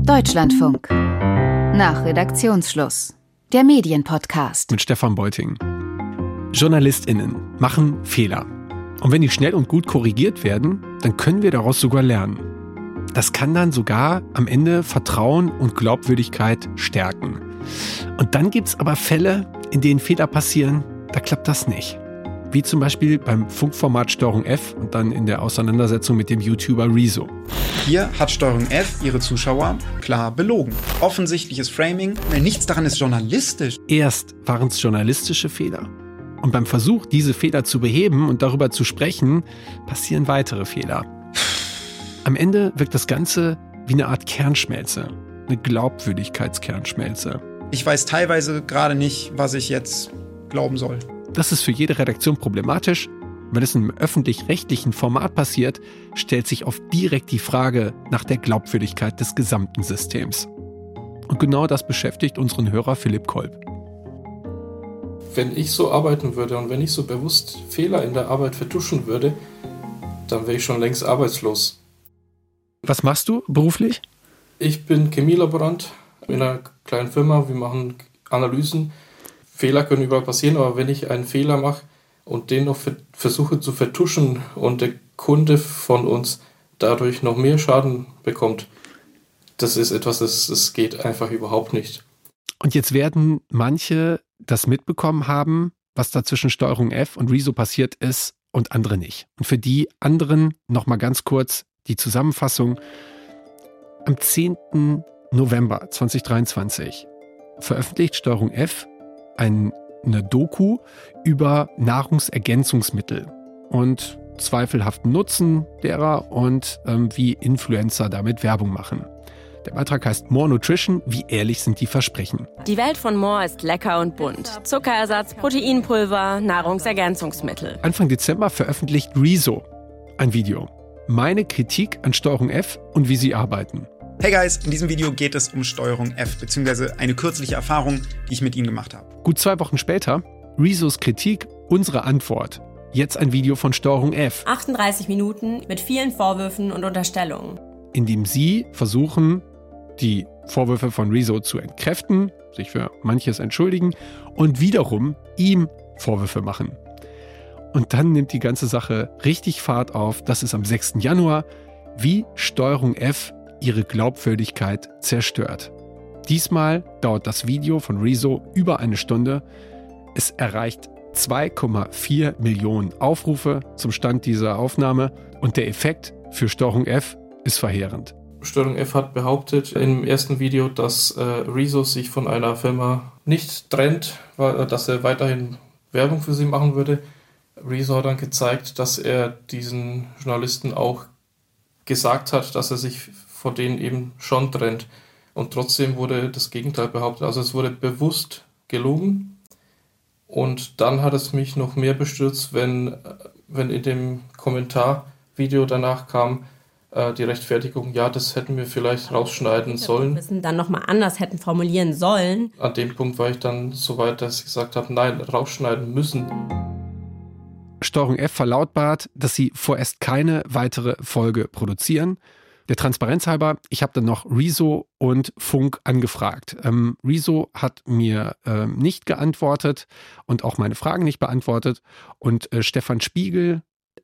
Deutschlandfunk. Nach Redaktionsschluss. Der Medienpodcast. Mit Stefan Beuting. JournalistInnen machen Fehler. Und wenn die schnell und gut korrigiert werden, dann können wir daraus sogar lernen. Das kann dann sogar am Ende Vertrauen und Glaubwürdigkeit stärken. Und dann gibt es aber Fälle, in denen Fehler passieren, da klappt das nicht. Wie zum Beispiel beim Funkformat Steuerung F und dann in der Auseinandersetzung mit dem YouTuber Rezo. Hier hat Steuerung F ihre Zuschauer klar belogen. Offensichtliches Framing, nichts daran ist journalistisch. Erst waren es journalistische Fehler. Und beim Versuch, diese Fehler zu beheben und darüber zu sprechen, passieren weitere Fehler. Am Ende wirkt das Ganze wie eine Art Kernschmelze, eine Glaubwürdigkeitskernschmelze. Ich weiß teilweise gerade nicht, was ich jetzt glauben soll. Das ist für jede Redaktion problematisch. Wenn es in einem öffentlich-rechtlichen Format passiert, stellt sich oft direkt die Frage nach der Glaubwürdigkeit des gesamten Systems. Und genau das beschäftigt unseren Hörer Philipp Kolb. Wenn ich so arbeiten würde und wenn ich so bewusst Fehler in der Arbeit vertuschen würde, dann wäre ich schon längst arbeitslos. Was machst du beruflich? Ich bin Chemielaborant in einer kleinen Firma. Wir machen Analysen Fehler können überall passieren, aber wenn ich einen Fehler mache und den noch versuche zu vertuschen und der Kunde von uns dadurch noch mehr Schaden bekommt, das ist etwas, das, das geht einfach überhaupt nicht. Und jetzt werden manche das mitbekommen haben, was da zwischen Steuerung F und Rezo passiert ist und andere nicht. Und für die anderen nochmal ganz kurz die Zusammenfassung. Am 10. November 2023 veröffentlicht Steuerung F eine Doku über Nahrungsergänzungsmittel und zweifelhaften Nutzen derer und ähm, wie Influencer damit Werbung machen. Der Beitrag heißt More Nutrition, wie ehrlich sind die Versprechen. Die Welt von More ist lecker und bunt. Zuckerersatz, Proteinpulver, Nahrungsergänzungsmittel. Anfang Dezember veröffentlicht Rezo ein Video. Meine Kritik an Steuerung F und wie sie arbeiten. Hey Guys, in diesem Video geht es um Steuerung F, beziehungsweise eine kürzliche Erfahrung, die ich mit Ihnen gemacht habe. Gut zwei Wochen später, Rezos Kritik, unsere Antwort. Jetzt ein Video von Steuerung F. 38 Minuten mit vielen Vorwürfen und Unterstellungen. In dem Sie versuchen, die Vorwürfe von Rezo zu entkräften, sich für manches entschuldigen und wiederum ihm Vorwürfe machen. Und dann nimmt die ganze Sache richtig Fahrt auf. Das ist am 6. Januar, wie Steuerung F ihre Glaubwürdigkeit zerstört. Diesmal dauert das Video von Rezo über eine Stunde. Es erreicht 2,4 Millionen Aufrufe zum Stand dieser Aufnahme und der Effekt für Steuerung F ist verheerend. Steuerung F hat behauptet im ersten Video, dass äh, Rezo sich von einer Firma nicht trennt, weil, äh, dass er weiterhin Werbung für sie machen würde. Rezo hat dann gezeigt, dass er diesen Journalisten auch gesagt hat, dass er sich von denen eben schon trennt. Und trotzdem wurde das Gegenteil behauptet. Also es wurde bewusst gelogen. Und dann hat es mich noch mehr bestürzt, wenn, wenn in dem Kommentarvideo danach kam, äh, die Rechtfertigung, ja, das hätten wir vielleicht rausschneiden sollen. Wissen dann nochmal anders hätten formulieren sollen. An dem Punkt war ich dann so weit, dass ich gesagt habe, nein, rausschneiden müssen. Steuerung F verlautbart, dass sie vorerst keine weitere Folge produzieren. Der Transparenz halber, ich habe dann noch Rezo und Funk angefragt. Ähm, Rezo hat mir äh, nicht geantwortet und auch meine Fragen nicht beantwortet. Und äh, Stefan Spiegel,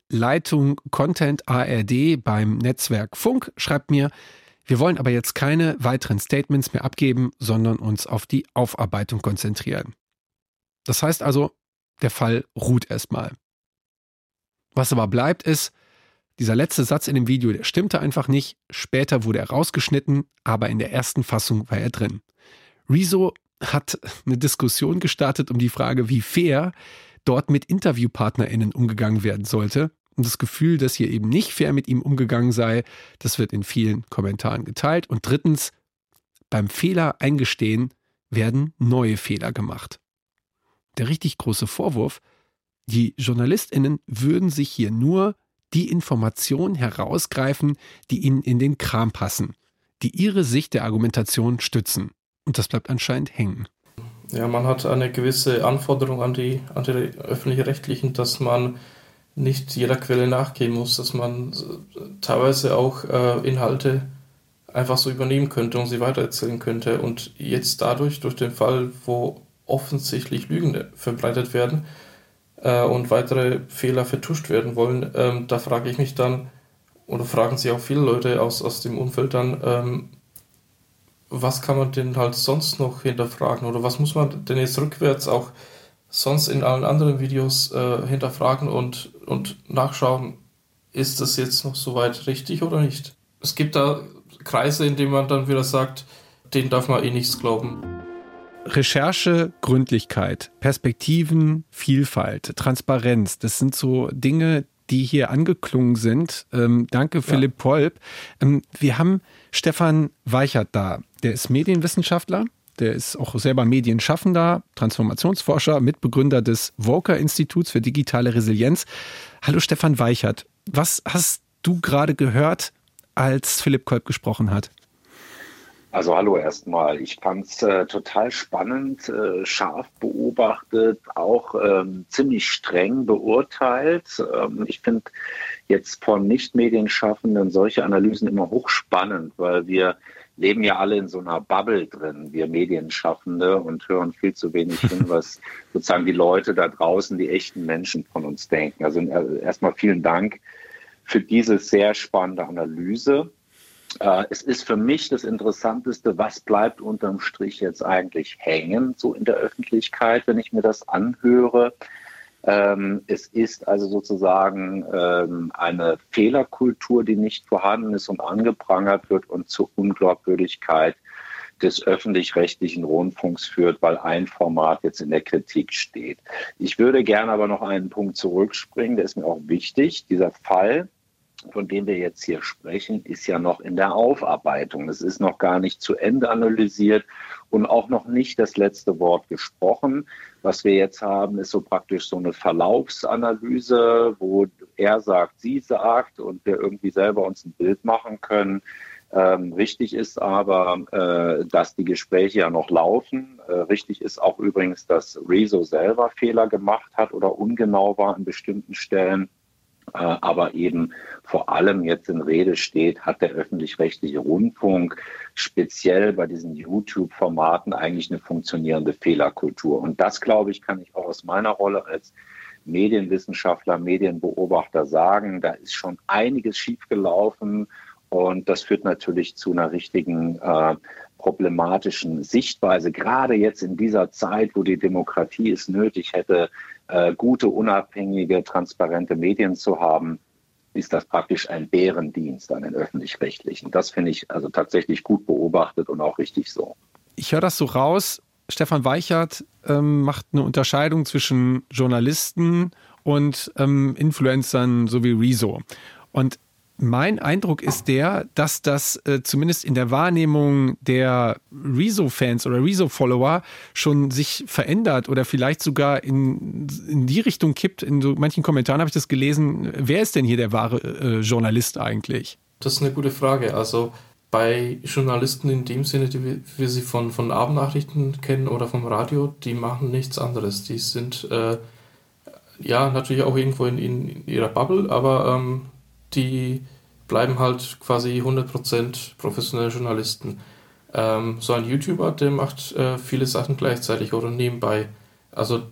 Leitung Content ARD beim Netzwerk Funk, schreibt mir, wir wollen aber jetzt keine weiteren Statements mehr abgeben, sondern uns auf die Aufarbeitung konzentrieren. Das heißt also, der Fall ruht erstmal. Was aber bleibt, ist, dieser letzte Satz in dem Video, der stimmte einfach nicht. Später wurde er rausgeschnitten, aber in der ersten Fassung war er drin. Rezo hat eine Diskussion gestartet um die Frage, wie fair dort mit InterviewpartnerInnen umgegangen werden sollte. Und das Gefühl, dass hier eben nicht fair mit ihm umgegangen sei, das wird in vielen Kommentaren geteilt. Und drittens, beim Fehler eingestehen werden neue Fehler gemacht. Der richtig große Vorwurf, die JournalistInnen würden sich hier nur die Informationen herausgreifen, die ihnen in den Kram passen, die ihre Sicht der Argumentation stützen. Und das bleibt anscheinend hängen. Ja, man hat eine gewisse Anforderung an die, an die öffentlich-rechtlichen, dass man nicht jeder Quelle nachgehen muss, dass man teilweise auch äh, Inhalte einfach so übernehmen könnte und sie weitererzählen könnte. Und jetzt dadurch, durch den Fall, wo offensichtlich Lügen verbreitet werden äh, und weitere Fehler vertuscht werden wollen, ähm, da frage ich mich dann, oder fragen sich auch viele Leute aus, aus dem Umfeld dann, ähm, was kann man denn halt sonst noch hinterfragen oder was muss man denn jetzt rückwärts auch sonst in allen anderen Videos äh, hinterfragen und, und nachschauen, ist das jetzt noch soweit richtig oder nicht? Es gibt da Kreise, in denen man dann wieder sagt, denen darf man eh nichts glauben. Recherche, Gründlichkeit, Perspektiven, Vielfalt, Transparenz, das sind so Dinge, die hier angeklungen sind. Ähm, danke, Philipp ja. Polp. Ähm, wir haben Stefan Weichert da. Der ist Medienwissenschaftler. Der ist auch selber Medienschaffender, Transformationsforscher, Mitbegründer des Volker-Instituts für digitale Resilienz. Hallo Stefan Weichert. Was hast du gerade gehört, als Philipp Kolb gesprochen hat? Also hallo erstmal. Ich fand es äh, total spannend, äh, scharf beobachtet, auch ähm, ziemlich streng beurteilt. Ähm, ich finde jetzt von Nicht-Medienschaffenden solche Analysen immer hochspannend, weil wir leben ja alle in so einer Bubble drin, wir Medienschaffende, und hören viel zu wenig hin, was sozusagen die Leute da draußen, die echten Menschen von uns denken. Also äh, erstmal vielen Dank für diese sehr spannende Analyse. Äh, es ist für mich das Interessanteste, was bleibt unterm Strich jetzt eigentlich hängen, so in der Öffentlichkeit, wenn ich mir das anhöre. Ähm, es ist also sozusagen ähm, eine Fehlerkultur, die nicht vorhanden ist und angeprangert wird und zur Unglaubwürdigkeit des öffentlich-rechtlichen Rundfunks führt, weil ein Format jetzt in der Kritik steht. Ich würde gerne aber noch einen Punkt zurückspringen, der ist mir auch wichtig. Dieser Fall von dem wir jetzt hier sprechen, ist ja noch in der Aufarbeitung. Es ist noch gar nicht zu Ende analysiert und auch noch nicht das letzte Wort gesprochen. Was wir jetzt haben, ist so praktisch so eine Verlaufsanalyse, wo er sagt, sie sagt und wir irgendwie selber uns ein Bild machen können. Ähm, richtig ist aber, äh, dass die Gespräche ja noch laufen. Äh, richtig ist auch übrigens, dass Rezo selber Fehler gemacht hat oder ungenau war an bestimmten Stellen. Äh, aber eben vor allem jetzt in Rede steht, hat der öffentlich-rechtliche Rundfunk speziell bei diesen YouTube-Formaten eigentlich eine funktionierende Fehlerkultur. Und das, glaube ich, kann ich auch aus meiner Rolle als Medienwissenschaftler, Medienbeobachter sagen. Da ist schon einiges schiefgelaufen und das führt natürlich zu einer richtigen äh, problematischen Sichtweise, gerade jetzt in dieser Zeit, wo die Demokratie es nötig hätte, äh, gute, unabhängige, transparente Medien zu haben, ist das praktisch ein Bärendienst an den öffentlich-rechtlichen. Das finde ich also tatsächlich gut beobachtet und auch richtig so. Ich höre das so raus. Stefan Weichert ähm, macht eine Unterscheidung zwischen Journalisten und ähm, Influencern so wie Rezo. Und mein Eindruck ist der, dass das äh, zumindest in der Wahrnehmung der Rezo-Fans oder Rezo-Follower schon sich verändert oder vielleicht sogar in, in die Richtung kippt. In so manchen Kommentaren habe ich das gelesen. Wer ist denn hier der wahre äh, Journalist eigentlich? Das ist eine gute Frage. Also bei Journalisten in dem Sinne, die wir sie von, von Abendnachrichten kennen oder vom Radio, die machen nichts anderes. Die sind äh, ja natürlich auch irgendwo in, in ihrer Bubble, aber ähm, die bleiben halt quasi 100% professionelle Journalisten. Ähm, so ein YouTuber, der macht äh, viele Sachen gleichzeitig oder nebenbei. Also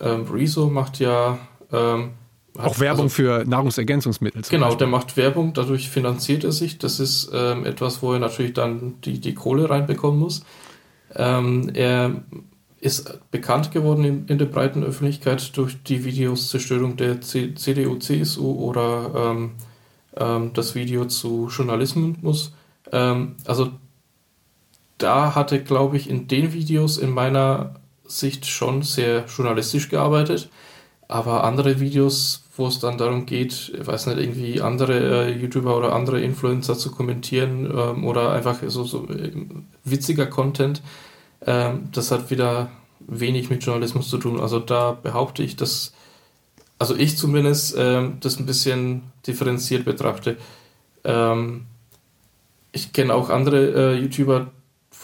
ähm, Rezo macht ja ähm, auch Werbung also, für Nahrungsergänzungsmittel. Genau, Beispiel. der macht Werbung, dadurch finanziert er sich. Das ist ähm, etwas, wo er natürlich dann die, die Kohle reinbekommen muss. Ähm, er ist bekannt geworden in, in, der breiten Öffentlichkeit durch die Videos Zerstörung der C CDU, CSU oder ähm, ähm, das Video zu Journalismus. Ähm, also da hatte, glaube ich, in den Videos in meiner Sicht schon sehr journalistisch gearbeitet. Aber andere Videos, wo es dann darum geht, ich weiß nicht, irgendwie andere äh, YouTuber oder andere Influencer zu kommentieren ähm, oder einfach so, so äh, witziger Content, ähm, das hat wieder wenig mit Journalismus zu tun. Also da behaupte ich, dass also ich zumindest ähm, das ein bisschen differenziert betrachte. Ähm, ich kenne auch andere äh, YouTuber,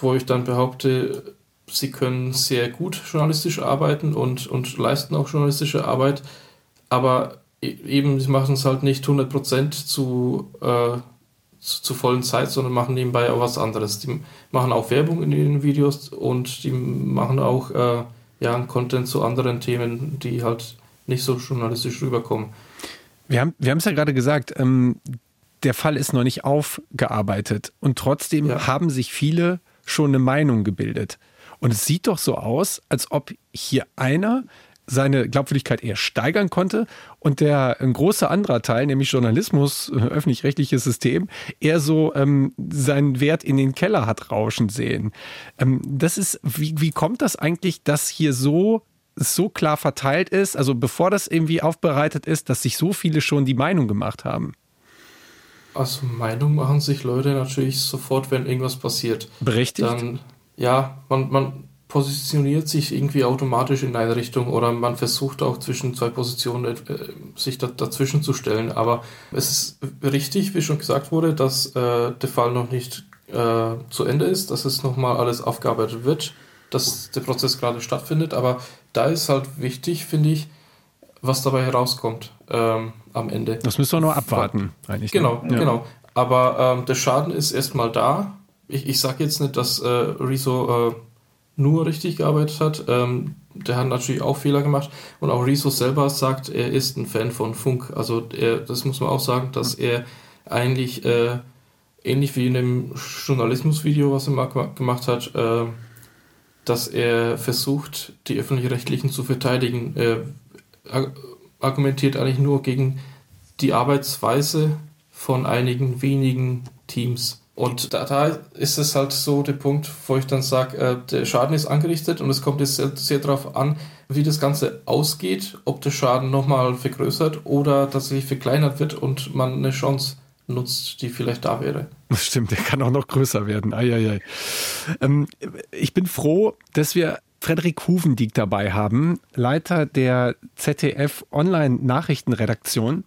wo ich dann behaupte, sie können sehr gut journalistisch arbeiten und, und leisten auch journalistische Arbeit, aber e-, eben, sie machen es halt nicht 100% zu, äh, zur vollen Zeit, sondern machen nebenbei auch was anderes. Die machen auch Werbung in den Videos und die machen auch äh, ja, Content zu anderen Themen, die halt nicht so journalistisch rüberkommen. Wir haben wir es ja gerade gesagt, ähm, der Fall ist noch nicht aufgearbeitet und trotzdem ja. haben sich viele schon eine Meinung gebildet. Und es sieht doch so aus, als ob hier einer seine Glaubwürdigkeit eher steigern konnte und der ein großer anderer Teil, nämlich Journalismus, äh, öffentlich-rechtliches System, eher so ähm, seinen Wert in den Keller hat rauschen sehen. Ähm, das ist, wie, wie kommt das eigentlich, dass hier so so klar verteilt ist, also bevor das irgendwie aufbereitet ist, dass sich so viele schon die Meinung gemacht haben? Also Meinung machen sich Leute natürlich sofort, wenn irgendwas passiert. Berechtigt? Dann, ja, man, man positioniert sich irgendwie automatisch in eine Richtung oder man versucht auch zwischen zwei Positionen äh, sich da, dazwischen zu stellen. Aber es ist richtig, wie schon gesagt wurde, dass äh, der Fall noch nicht äh, zu Ende ist, dass es nochmal alles aufgearbeitet wird, dass der Prozess gerade stattfindet. Aber da ist halt wichtig, finde ich, was dabei herauskommt ähm, am Ende. Das müssen wir nur abwarten, eigentlich. Genau, ne? genau. Aber ähm, der Schaden ist erstmal da. Ich, ich sage jetzt nicht, dass äh, Rezo äh, nur richtig gearbeitet hat. Ähm, der hat natürlich auch Fehler gemacht. Und auch Rezo selber sagt, er ist ein Fan von Funk. Also er, das muss man auch sagen, dass er eigentlich äh, ähnlich wie in dem Journalismusvideo, was er mal gemacht hat, äh, dass er versucht, die öffentlich-rechtlichen zu verteidigen. Er argumentiert eigentlich nur gegen die Arbeitsweise von einigen wenigen Teams. Und da, da, ist es halt so der Punkt, wo ich dann sage, äh, der Schaden ist angerichtet und es kommt jetzt sehr, sehr darauf an, wie das Ganze ausgeht, ob der Schaden nochmal vergrößert oder tatsächlich verkleinert wird und man eine Chance nutzt, die vielleicht da wäre. Das stimmt, der kann auch noch größer werden. Eieiei. Ähm, ich bin froh, dass wir Frederik Huvendieck dabei haben, Leiter der ZDF Online Nachrichtenredaktion.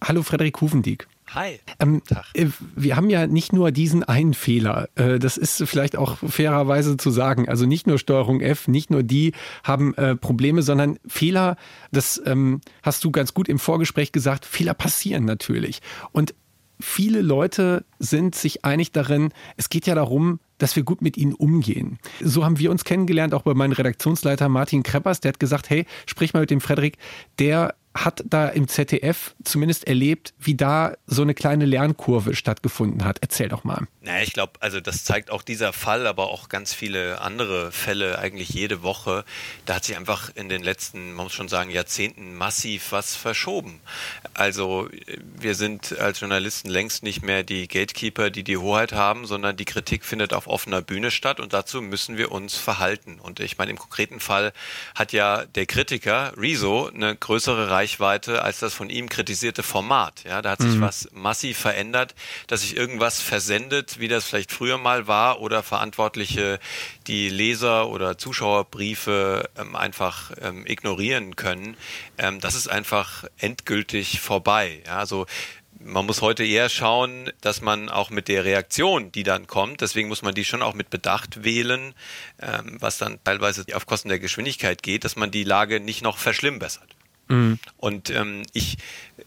Hallo Frederik Huvendieck. Hi. Ähm, äh, wir haben ja nicht nur diesen einen Fehler. Äh, das ist vielleicht auch fairerweise zu sagen. Also nicht nur Steuerung F, nicht nur die haben äh, Probleme, sondern Fehler, das ähm, hast du ganz gut im Vorgespräch gesagt, Fehler passieren natürlich. Und viele Leute sind sich einig darin, es geht ja darum, dass wir gut mit ihnen umgehen. So haben wir uns kennengelernt, auch bei meinem Redaktionsleiter Martin Kreppers, der hat gesagt, hey, sprich mal mit dem Frederik, der hat da im ZDF zumindest erlebt, wie da so eine kleine Lernkurve stattgefunden hat. Erzähl doch mal. Naja, ich glaube, also das zeigt auch dieser Fall, aber auch ganz viele andere Fälle eigentlich jede Woche. Da hat sich einfach in den letzten, man muss schon sagen, Jahrzehnten massiv was verschoben. Also wir sind als Journalisten längst nicht mehr die Gatekeeper, die die Hoheit haben, sondern die Kritik findet auf offener Bühne statt und dazu müssen wir uns verhalten. Und ich meine, im konkreten Fall hat ja der Kritiker Rezo eine größere Reichweite Reichweite als das von ihm kritisierte Format. Ja, da hat sich mhm. was massiv verändert, dass sich irgendwas versendet, wie das vielleicht früher mal war, oder Verantwortliche die Leser- oder Zuschauerbriefe ähm, einfach ähm, ignorieren können. Ähm, das ist einfach endgültig vorbei. Ja, also man muss heute eher schauen, dass man auch mit der Reaktion, die dann kommt, deswegen muss man die schon auch mit Bedacht wählen, ähm, was dann teilweise auf Kosten der Geschwindigkeit geht, dass man die Lage nicht noch verschlimmbessert. Mhm. Und ähm, ich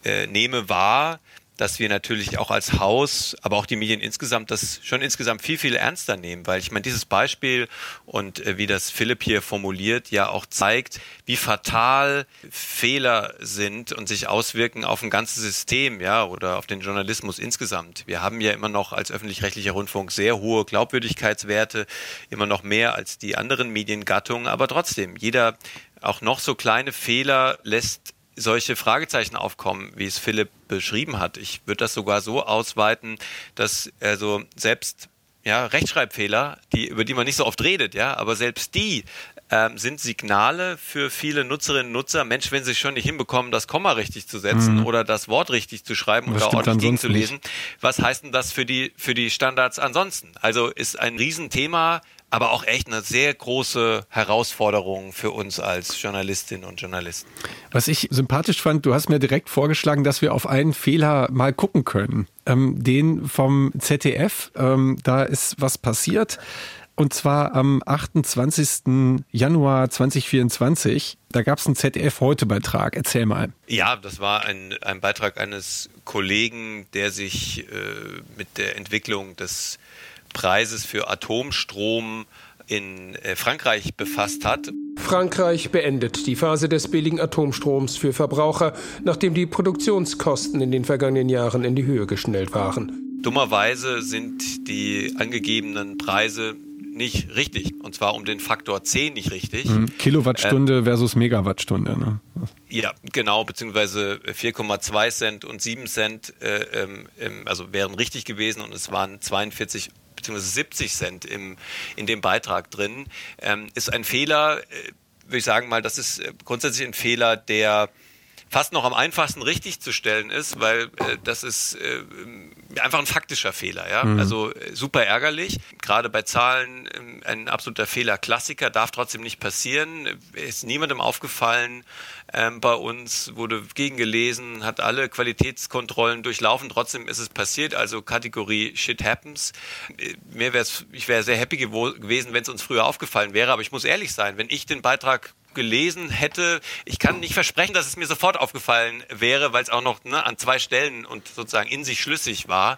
äh, nehme wahr, dass wir natürlich auch als Haus, aber auch die Medien insgesamt das schon insgesamt viel, viel ernster nehmen, weil ich meine, dieses Beispiel und äh, wie das Philipp hier formuliert, ja auch zeigt, wie fatal Fehler sind und sich auswirken auf ein ganzes System, ja, oder auf den Journalismus insgesamt. Wir haben ja immer noch als öffentlich-rechtlicher Rundfunk sehr hohe Glaubwürdigkeitswerte, immer noch mehr als die anderen Mediengattungen, aber trotzdem, jeder auch noch so kleine Fehler lässt solche Fragezeichen aufkommen, wie es Philipp beschrieben hat. Ich würde das sogar so ausweiten, dass also selbst ja, Rechtschreibfehler, die, über die man nicht so oft redet, ja, aber selbst die ähm, sind Signale für viele Nutzerinnen und Nutzer. Mensch, wenn sie schon nicht hinbekommen, das Komma richtig zu setzen mhm. oder das Wort richtig zu schreiben das oder ordentlich gegenzulesen, was heißt denn das für die, für die Standards ansonsten? Also ist ein Riesenthema, aber auch echt eine sehr große Herausforderung für uns als Journalistinnen und Journalisten. Was ich sympathisch fand, du hast mir direkt vorgeschlagen, dass wir auf einen Fehler mal gucken können. Ähm, den vom ZDF, ähm, da ist was passiert. Und zwar am 28. Januar 2024. Da gab es einen ZDF-Heute-Beitrag. Erzähl mal. Ja, das war ein, ein Beitrag eines Kollegen, der sich äh, mit der Entwicklung des Preises für Atomstrom in äh, Frankreich befasst hat. Frankreich beendet die Phase des billigen Atomstroms für Verbraucher, nachdem die Produktionskosten in den vergangenen Jahren in die Höhe geschnellt waren. Dummerweise sind die angegebenen Preise nicht richtig. Und zwar um den Faktor 10 nicht richtig. Mhm. Kilowattstunde äh, versus Megawattstunde. Ne? Ja, genau, beziehungsweise 4,2 Cent und 7 Cent, äh, ähm, also wären richtig gewesen und es waren 42 beziehungsweise 70 Cent im, in dem Beitrag drin, ähm, ist ein Fehler, äh, würde ich sagen mal, das ist äh, grundsätzlich ein Fehler, der fast noch am einfachsten richtig zu stellen ist, weil äh, das ist äh, einfach ein faktischer Fehler. Ja? Mhm. Also äh, super ärgerlich. Gerade bei Zahlen äh, ein absoluter Fehler. Klassiker darf trotzdem nicht passieren. Ist niemandem aufgefallen. Ähm, bei uns wurde gegengelesen, hat alle Qualitätskontrollen durchlaufen. Trotzdem ist es passiert. Also Kategorie Shit happens. Äh, mir wär's, ich wäre sehr happy gewesen, wenn es uns früher aufgefallen wäre. Aber ich muss ehrlich sein, wenn ich den Beitrag gelesen hätte. Ich kann nicht versprechen, dass es mir sofort aufgefallen wäre, weil es auch noch ne, an zwei Stellen und sozusagen in sich schlüssig war.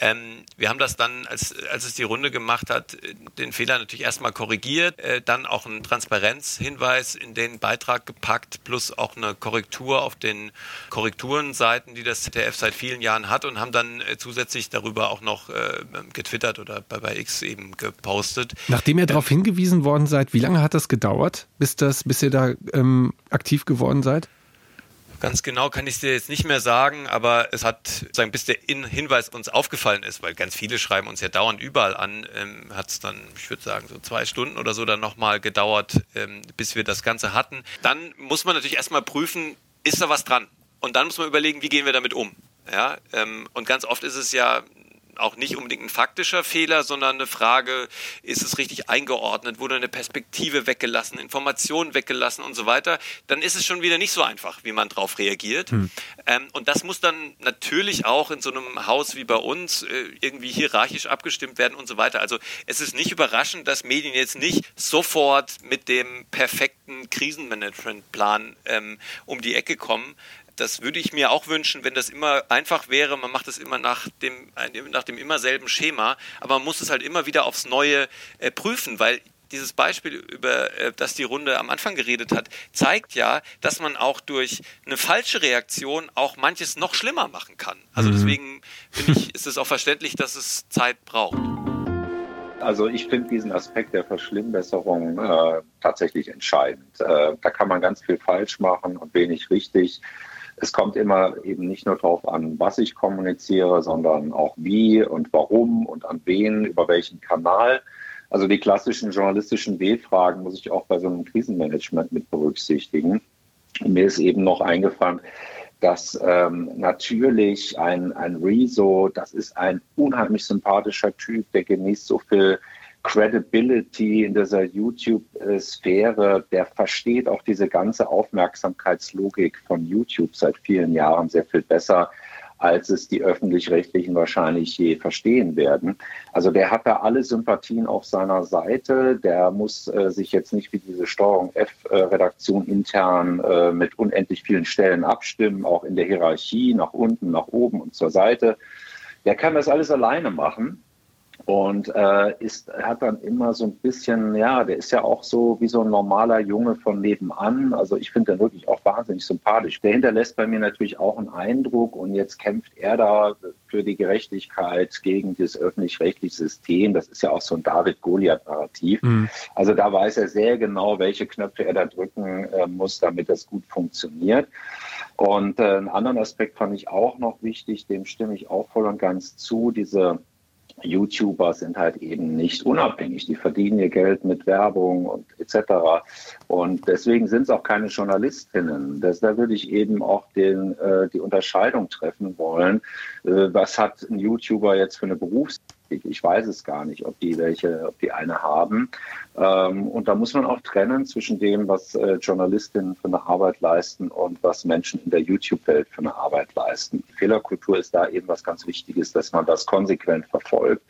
Ähm, wir haben das dann, als, als es die Runde gemacht hat, den Fehler natürlich erstmal korrigiert, äh, dann auch einen Transparenzhinweis in den Beitrag gepackt, plus auch eine Korrektur auf den Korrekturenseiten, die das ZDF seit vielen Jahren hat und haben dann äh, zusätzlich darüber auch noch äh, getwittert oder bei, bei X eben gepostet. Nachdem ihr darauf hingewiesen worden seid, wie lange hat das gedauert, bis, das, bis ihr da ähm, aktiv geworden seid? Ganz genau kann ich es dir jetzt nicht mehr sagen, aber es hat, sagen, bis der Hinweis uns aufgefallen ist, weil ganz viele schreiben uns ja dauernd überall an, ähm, hat es dann, ich würde sagen, so zwei Stunden oder so dann nochmal gedauert, ähm, bis wir das Ganze hatten. Dann muss man natürlich erstmal prüfen, ist da was dran? Und dann muss man überlegen, wie gehen wir damit um? Ja, ähm, und ganz oft ist es ja auch nicht unbedingt ein faktischer Fehler, sondern eine Frage, ist es richtig eingeordnet, wurde eine Perspektive weggelassen, Informationen weggelassen und so weiter, dann ist es schon wieder nicht so einfach, wie man darauf reagiert. Hm. Ähm, und das muss dann natürlich auch in so einem Haus wie bei uns äh, irgendwie hierarchisch abgestimmt werden und so weiter. Also es ist nicht überraschend, dass Medien jetzt nicht sofort mit dem perfekten Krisenmanagementplan ähm, um die Ecke kommen, das würde ich mir auch wünschen, wenn das immer einfach wäre. Man macht es immer nach dem, nach dem immer selben Schema, aber man muss es halt immer wieder aufs Neue äh, prüfen, weil dieses Beispiel, über äh, das die Runde am Anfang geredet hat, zeigt ja, dass man auch durch eine falsche Reaktion auch manches noch schlimmer machen kann. Also mhm. deswegen finde ich, ist es auch verständlich, dass es Zeit braucht. Also ich finde diesen Aspekt der Verschlimmbesserung äh, tatsächlich entscheidend. Äh, da kann man ganz viel falsch machen und wenig richtig. Es kommt immer eben nicht nur darauf an, was ich kommuniziere, sondern auch wie und warum und an wen, über welchen Kanal. Also die klassischen journalistischen W-Fragen muss ich auch bei so einem Krisenmanagement mit berücksichtigen. Und mir ist eben noch eingefallen, dass ähm, natürlich ein, ein Rezo, das ist ein unheimlich sympathischer Typ, der genießt so viel Credibility in dieser YouTube-Sphäre, der versteht auch diese ganze Aufmerksamkeitslogik von YouTube seit vielen Jahren sehr viel besser, als es die öffentlich-rechtlichen wahrscheinlich je verstehen werden. Also der hat da alle Sympathien auf seiner Seite. Der muss äh, sich jetzt nicht wie diese Steuerung F-Redaktion intern äh, mit unendlich vielen Stellen abstimmen, auch in der Hierarchie, nach unten, nach oben und zur Seite. Der kann das alles alleine machen und äh, ist, hat dann immer so ein bisschen, ja, der ist ja auch so wie so ein normaler Junge von nebenan. Also ich finde den wirklich auch wahnsinnig sympathisch. Der hinterlässt bei mir natürlich auch einen Eindruck und jetzt kämpft er da für die Gerechtigkeit gegen das öffentlich-rechtliche System. Das ist ja auch so ein David-Goliath-Narrativ. Mhm. Also da weiß er sehr genau, welche Knöpfe er da drücken äh, muss, damit das gut funktioniert. Und äh, einen anderen Aspekt fand ich auch noch wichtig, dem stimme ich auch voll und ganz zu, diese YouTuber sind halt eben nicht unabhängig. Die verdienen ihr Geld mit Werbung und etc. Und deswegen sind es auch keine Journalistinnen. Das, da würde ich eben auch den, äh, die Unterscheidung treffen wollen. Äh, was hat ein YouTuber jetzt für eine Berufs Ich, ich weiß es gar nicht, ob die welche, ob die eine haben. Ähm, und da muss man auch trennen zwischen dem, was äh, Journalistinnen für eine Arbeit leisten und was Menschen in der YouTube-Welt für eine Arbeit leisten. Fehlerkultur ist da eben was ganz Wichtiges, dass man das konsequent verfolgt,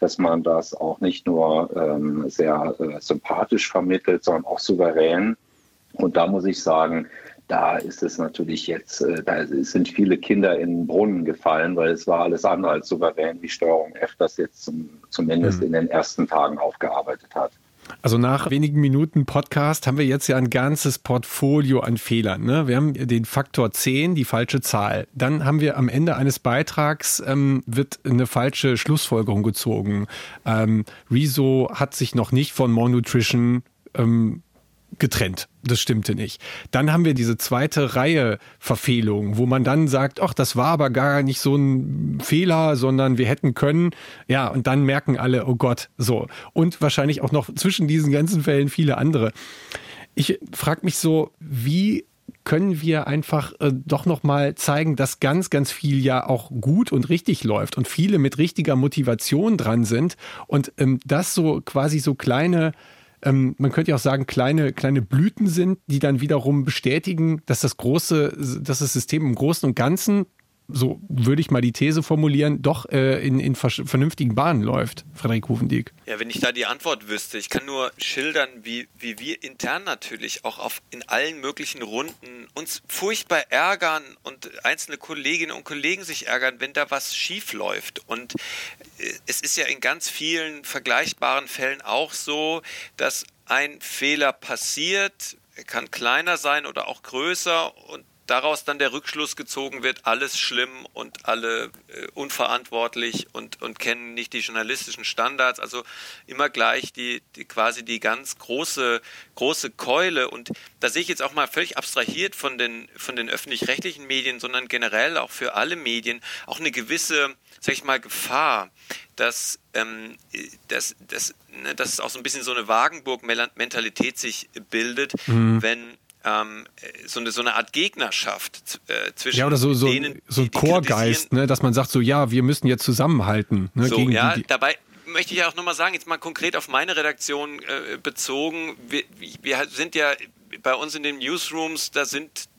dass man das auch nicht nur ähm, sehr äh, sympathisch vermittelt, sondern auch souverän. Und da muss ich sagen, da ist es natürlich jetzt, äh, da sind viele Kinder in den Brunnen gefallen, weil es war alles andere als souverän, wie Steuerung F das jetzt zum, zumindest mhm. in den ersten Tagen aufgearbeitet hat. Also nach wenigen Minuten Podcast haben wir jetzt ja ein ganzes Portfolio an Fehlern. Ne? Wir haben den Faktor 10, die falsche Zahl. Dann haben wir am Ende eines Beitrags ähm, wird eine falsche Schlussfolgerung gezogen. Ähm, Rezo hat sich noch nicht von More Nutrition ähm, getrennt. Das stimmte nicht. Dann haben wir diese zweite Reihe Verfehlungen, wo man dann sagt, ach, das war aber gar nicht so ein Fehler, sondern wir hätten können. Ja, und dann merken alle, oh Gott, so. Und wahrscheinlich auch noch zwischen diesen ganzen Fällen viele andere. Ich frage mich so, wie können wir einfach äh, doch noch mal zeigen, dass ganz, ganz viel ja auch gut und richtig läuft und viele mit richtiger Motivation dran sind und ähm, das so quasi so kleine ähm, man könnte ja auch sagen, kleine, kleine Blüten sind, die dann wiederum bestätigen, dass das große, dass das System im Großen und Ganzen so würde ich mal die These formulieren, doch äh, in, in vernünftigen Bahnen läuft, Frederik Hufendieck. Ja, wenn ich da die Antwort wüsste, ich kann nur schildern, wie, wie wir intern natürlich auch auf, in allen möglichen Runden uns furchtbar ärgern und einzelne Kolleginnen und Kollegen sich ärgern, wenn da was schief läuft. Und äh, es ist ja in ganz vielen vergleichbaren Fällen auch so, dass ein Fehler passiert, er kann kleiner sein oder auch größer und daraus dann der Rückschluss gezogen wird, alles schlimm und alle äh, unverantwortlich und, und kennen nicht die journalistischen Standards. Also immer gleich die, die quasi die ganz große, große Keule. Und da sehe ich jetzt auch mal völlig abstrahiert von den, von den öffentlich-rechtlichen Medien, sondern generell auch für alle Medien auch eine gewisse, sag ich mal, Gefahr, dass, ähm, dass, dass, ne, dass auch so ein bisschen so eine Wagenburg-Mentalität sich bildet, mhm. wenn ähm, so, eine, so eine Art Gegnerschaft äh, zwischen ja, oder so, so, denen, so ein Chorgeist, ne, dass man sagt so, ja, wir müssen jetzt zusammenhalten. Ne, so, ja, die, die dabei möchte ich ja auch nochmal sagen, jetzt mal konkret auf meine Redaktion äh, bezogen, wir, wir sind ja bei uns in den Newsrooms, da sind äh,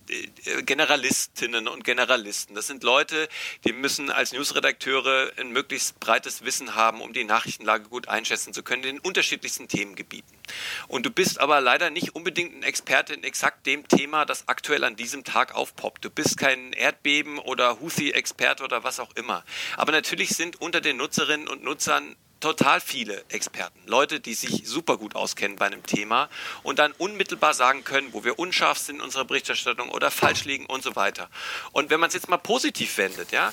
Generalistinnen und Generalisten. Das sind Leute, die müssen als Newsredakteure ein möglichst breites Wissen haben, um die Nachrichtenlage gut einschätzen zu können in den unterschiedlichsten Themengebieten. Und du bist aber leider nicht unbedingt ein Experte in exakt dem Thema, das aktuell an diesem Tag aufpoppt. Du bist kein Erdbeben- oder Houthi-Experte oder was auch immer. Aber natürlich sind unter den Nutzerinnen und Nutzern total viele Experten, Leute, die sich super gut auskennen bei einem Thema und dann unmittelbar sagen können, wo wir unscharf sind in unserer Berichterstattung oder falsch liegen und so weiter. Und wenn man es jetzt mal positiv wendet, ja,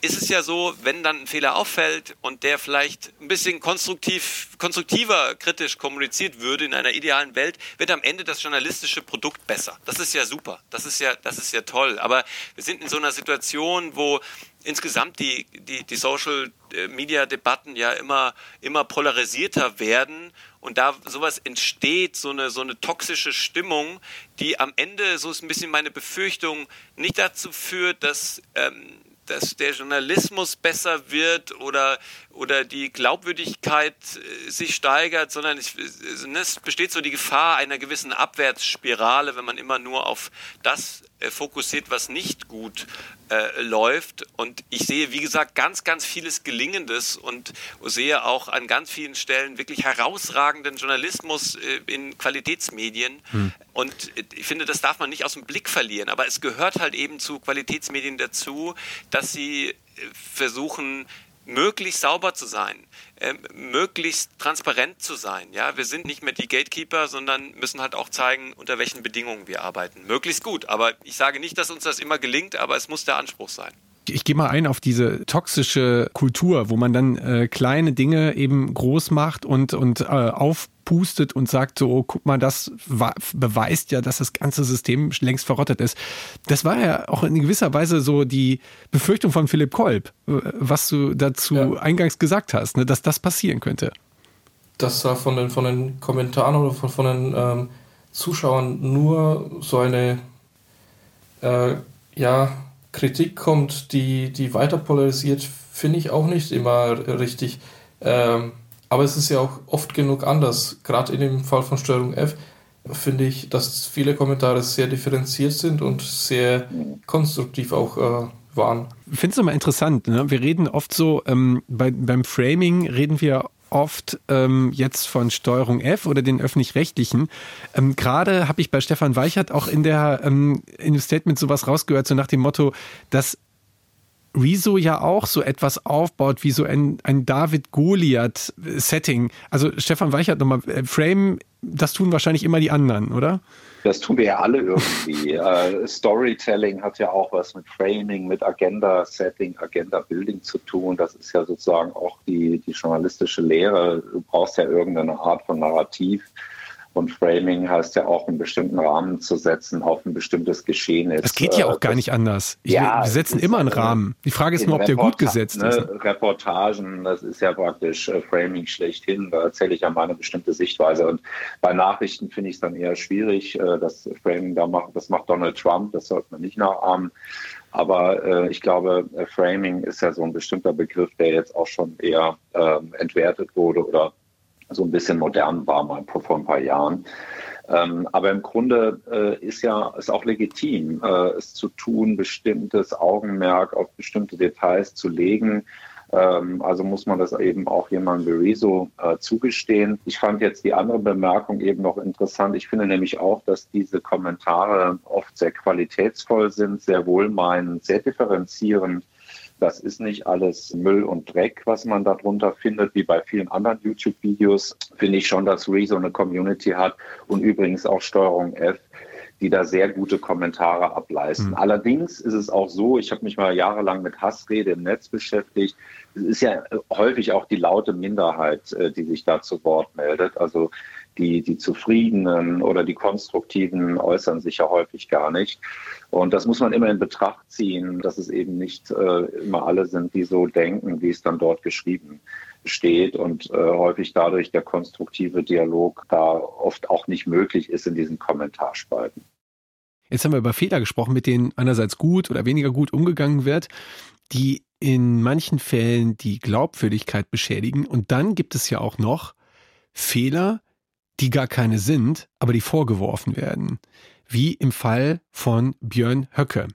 ist es ja so, wenn dann ein Fehler auffällt und der vielleicht ein bisschen konstruktiv, konstruktiver kritisch kommuniziert würde in einer idealen Welt, wird am Ende das journalistische Produkt besser. Das ist ja super. Das ist ja, das ist ja toll. Aber wir sind in so einer Situation, wo insgesamt die, die, die Social-Media-Debatten ja immer, immer polarisierter werden und da sowas entsteht, so eine, so eine toxische Stimmung, die am Ende, so ist ein bisschen meine Befürchtung, nicht dazu führt, dass, ähm, dass der Journalismus besser wird oder, oder die Glaubwürdigkeit äh, sich steigert, sondern es, es besteht so die Gefahr einer gewissen Abwärtsspirale, wenn man immer nur auf das äh, fokussiert, was nicht gut äh, läuft. Und ich sehe, wie gesagt, ganz, ganz vieles Gelingendes und sehe auch an ganz vielen Stellen wirklich herausragenden Journalismus äh, in Qualitätsmedien. Hm. Und ich finde, das darf man nicht aus dem Blick verlieren. Aber es gehört halt eben zu Qualitätsmedien dazu, dass sie äh, versuchen, möglichst sauber zu sein, äh, möglichst transparent zu sein. Ja, wir sind nicht mehr die Gatekeeper, sondern müssen halt auch zeigen, unter welchen Bedingungen wir arbeiten. Möglichst gut. Aber ich sage nicht, dass uns das immer gelingt, aber es muss der Anspruch sein. Ich gehe mal ein auf diese toxische Kultur, wo man dann äh, kleine Dinge eben groß macht und, und äh, aufpustet und sagt so, oh, guck mal, das beweist ja, dass das ganze System längst verrottet ist. Das war ja auch in gewisser Weise so die Befürchtung von Philipp Kolb, was du dazu ja. eingangs gesagt hast, ne, dass das passieren könnte. Das war von den, von den Kommentaren oder von, von den ähm, Zuschauern nur so eine, äh, ja, Kritik kommt, die, die weiter polarisiert, finde ich auch nicht immer richtig. Ähm, aber es ist ja auch oft genug anders. Gerade in dem Fall von Steuerung F finde ich, dass viele Kommentare sehr differenziert sind und sehr konstruktiv auch äh, waren. Ich finde es immer interessant. Ne? Wir reden oft so, ähm, bei, beim Framing reden wir oft ähm, jetzt von Steuerung F oder den öffentlich-rechtlichen. Ähm, Gerade habe ich bei Stefan Weichert auch in der ähm, in dem Statement sowas rausgehört, so nach dem Motto, dass Rezo ja auch so etwas aufbaut wie so ein, ein David-Goliath-Setting. Also Stefan Weichert nochmal, äh, Frame, das tun wahrscheinlich immer die anderen, oder? Das tun wir ja alle irgendwie. uh, Storytelling hat ja auch was mit Framing, mit Agenda-Setting, Agenda-Building zu tun. Das ist ja sozusagen auch die, die journalistische Lehre. Du brauchst ja irgendeine Art von Narrativ und Framing heißt ja auch, einen bestimmten Rahmen zu setzen auf ein bestimmtes Geschehen. Es geht ja auch gar nicht anders. Ich, ja, wir setzen immer einen Rahmen. Die Frage ist nur, ob der gut gesetzt ne, ist. Reportagen, das ist ja praktisch äh, Framing schlechthin. Da erzähle ich ja mal eine bestimmte Sichtweise. Und bei Nachrichten finde ich es dann eher schwierig. Äh, das Framing, da macht, das macht Donald Trump, das sollte man nicht nachahmen. Aber äh, ich glaube, äh, Framing ist ja so ein bestimmter Begriff, der jetzt auch schon eher ähm, entwertet wurde oder so ein bisschen modern war mal vor ein paar Jahren. Ähm, aber im Grunde äh, ist ja es auch legitim, äh, es zu tun, bestimmtes Augenmerk auf bestimmte Details zu legen. Ähm, also muss man das eben auch jemandem wie Rezo äh, zugestehen. Ich fand jetzt die andere Bemerkung eben noch interessant. Ich finde nämlich auch, dass diese Kommentare oft sehr qualitätsvoll sind, sehr wohlmeinend, sehr differenzierend das ist nicht alles Müll und Dreck, was man darunter findet, wie bei vielen anderen YouTube-Videos. Finde ich schon, dass Rezo eine Community hat und übrigens auch Steuerung F die da sehr gute Kommentare ableisten. Mhm. Allerdings ist es auch so, ich habe mich mal jahrelang mit Hassrede im Netz beschäftigt. Es ist ja häufig auch die laute Minderheit, äh, die sich da zu Wort meldet. Also die, die Zufriedenen oder die Konstruktiven äußern sich ja häufig gar nicht. Und das muss man immer in Betracht ziehen, dass es eben nicht äh, immer alle sind, die so denken, wie es dann dort geschrieben steht und äh, häufig dadurch der konstruktive Dialog da oft auch nicht möglich ist in diesen Kommentarspalten. Jetzt haben wir über Fehler gesprochen, mit denen einerseits gut oder weniger gut umgegangen wird, die in manchen Fällen die Glaubwürdigkeit beschädigen. Und dann gibt es ja auch noch Fehler, die gar keine sind, aber die vorgeworfen werden. Wie im Fall von Björn Höcke.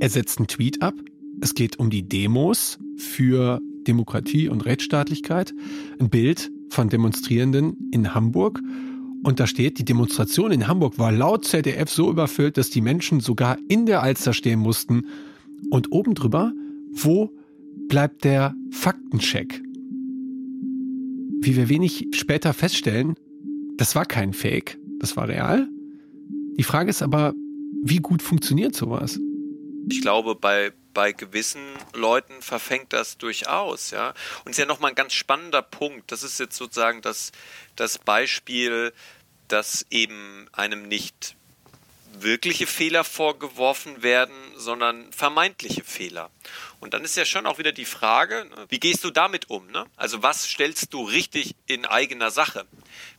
Er setzt einen Tweet ab. Es geht um die Demos für Demokratie und Rechtsstaatlichkeit. Ein Bild von Demonstrierenden in Hamburg. Und da steht, die Demonstration in Hamburg war laut ZDF so überfüllt, dass die Menschen sogar in der Alster stehen mussten. Und oben drüber, wo bleibt der Faktencheck? Wie wir wenig später feststellen, das war kein Fake, das war real. Die Frage ist aber, wie gut funktioniert sowas? Ich glaube, bei, bei gewissen Leuten verfängt das durchaus, ja. Und ist ja nochmal ein ganz spannender Punkt. Das ist jetzt sozusagen das, das Beispiel, dass eben einem nicht wirkliche Fehler vorgeworfen werden, sondern vermeintliche Fehler. Und dann ist ja schon auch wieder die Frage, ne, wie gehst du damit um? Ne? Also was stellst du richtig in eigener Sache?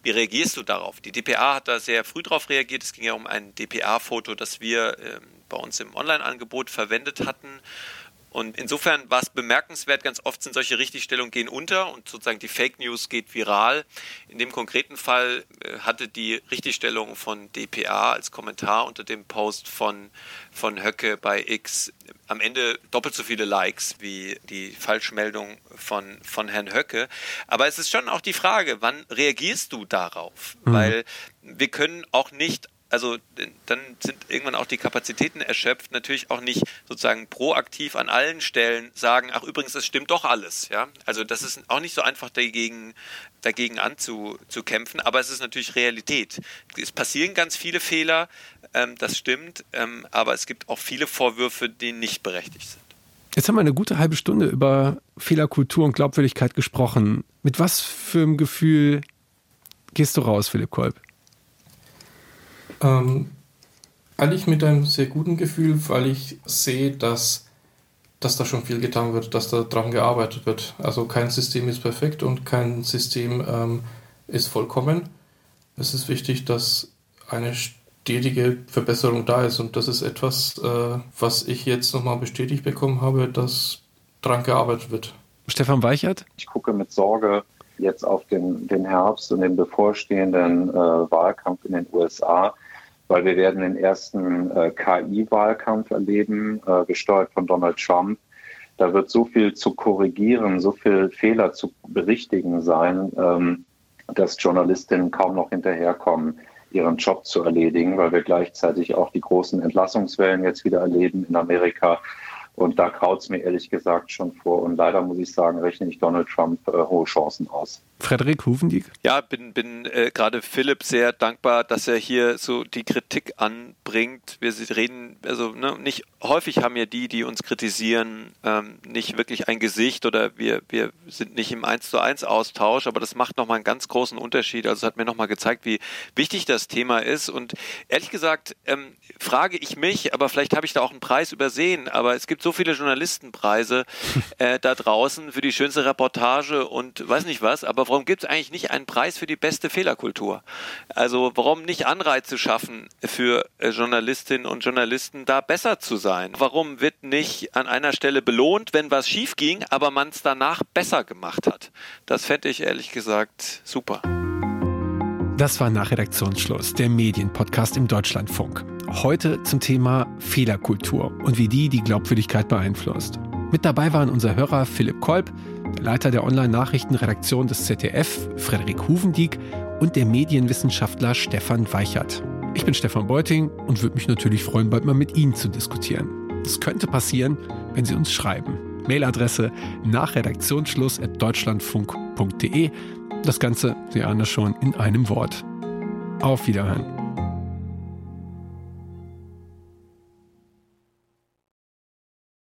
Wie reagierst du darauf? Die DPA hat da sehr früh darauf reagiert. Es ging ja um ein DPA-Foto, das wir ähm, bei uns im Online-Angebot verwendet hatten. Und insofern war es bemerkenswert, ganz oft sind solche Richtigstellungen gehen unter und sozusagen die Fake News geht viral. In dem konkreten Fall äh, hatte die Richtigstellung von DPA als Kommentar unter dem Post von, von Höcke bei X am Ende doppelt so viele Likes wie die Falschmeldung von, von Herrn Höcke. Aber es ist schon auch die Frage, wann reagierst du darauf? Mhm. Weil wir können auch nicht also dann sind irgendwann auch die Kapazitäten erschöpft, natürlich auch nicht sozusagen proaktiv an allen Stellen sagen, ach übrigens, es stimmt doch alles, ja. Also das ist auch nicht so einfach dagegen, dagegen anzukämpfen, aber es ist natürlich Realität. Es passieren ganz viele Fehler, ähm, das stimmt, ähm, aber es gibt auch viele Vorwürfe, die nicht berechtigt sind. Jetzt haben wir eine gute halbe Stunde über Fehlerkultur und Glaubwürdigkeit gesprochen. Mit was für einem Gefühl gehst du raus, Philipp Kolb? Ähm, eigentlich mit einem sehr guten Gefühl, weil ich sehe, dass, dass da schon viel getan wird, dass da dran gearbeitet wird. Also kein System ist perfekt und kein System ähm, ist vollkommen. Es ist wichtig, dass eine stetige Verbesserung da ist und das ist etwas, äh, was ich jetzt nochmal bestätigt bekommen habe, dass dran gearbeitet wird. Stefan Weichert? Ich gucke mit Sorge jetzt auf den, den Herbst und den bevorstehenden äh, Wahlkampf in den USA, weil wir werden den ersten äh, KI-Wahlkampf erleben, äh, gesteuert von Donald Trump. Da wird so viel zu korrigieren, so viel Fehler zu berichtigen sein, ähm, dass Journalistinnen kaum noch hinterherkommen, ihren Job zu erledigen, weil wir gleichzeitig auch die großen Entlassungswellen jetzt wieder erleben in Amerika. Und da kraut es mir ehrlich gesagt schon vor. Und leider muss ich sagen, rechne ich Donald Trump äh, hohe Chancen aus. Frederik Hufendieck? Ja, bin, bin äh, gerade Philipp sehr dankbar, dass er hier so die Kritik anbringt. Wir reden, also ne, nicht häufig haben ja die, die uns kritisieren, ähm, nicht wirklich ein Gesicht oder wir, wir sind nicht im 1 zu 1 Austausch, aber das macht nochmal einen ganz großen Unterschied. Also es hat mir nochmal gezeigt, wie wichtig das Thema ist. Und ehrlich gesagt, ähm, frage ich mich, aber vielleicht habe ich da auch einen Preis übersehen, aber es gibt so viele Journalistenpreise äh, da draußen für die schönste Reportage und weiß nicht was, aber warum gibt es eigentlich nicht einen Preis für die beste Fehlerkultur? Also warum nicht Anreize schaffen für äh, Journalistinnen und Journalisten, da besser zu sein? Warum wird nicht an einer Stelle belohnt, wenn was schief ging, aber man es danach besser gemacht hat? Das fände ich ehrlich gesagt super. Das war nach Redaktionsschluss, der Medienpodcast im Deutschlandfunk. Heute zum Thema Fehlerkultur und wie die die Glaubwürdigkeit beeinflusst. Mit dabei waren unser Hörer Philipp Kolb, Leiter der Online-Nachrichtenredaktion des ZDF, Frederik Huvendieck und der Medienwissenschaftler Stefan Weichert. Ich bin Stefan Beuting und würde mich natürlich freuen, bald mal mit Ihnen zu diskutieren. Das könnte passieren, wenn Sie uns schreiben. Mailadresse nach Redaktionsschluss.deutschlandfunk.de. Das Ganze, Sie ahnen es schon, in einem Wort. Auf Wiederhören.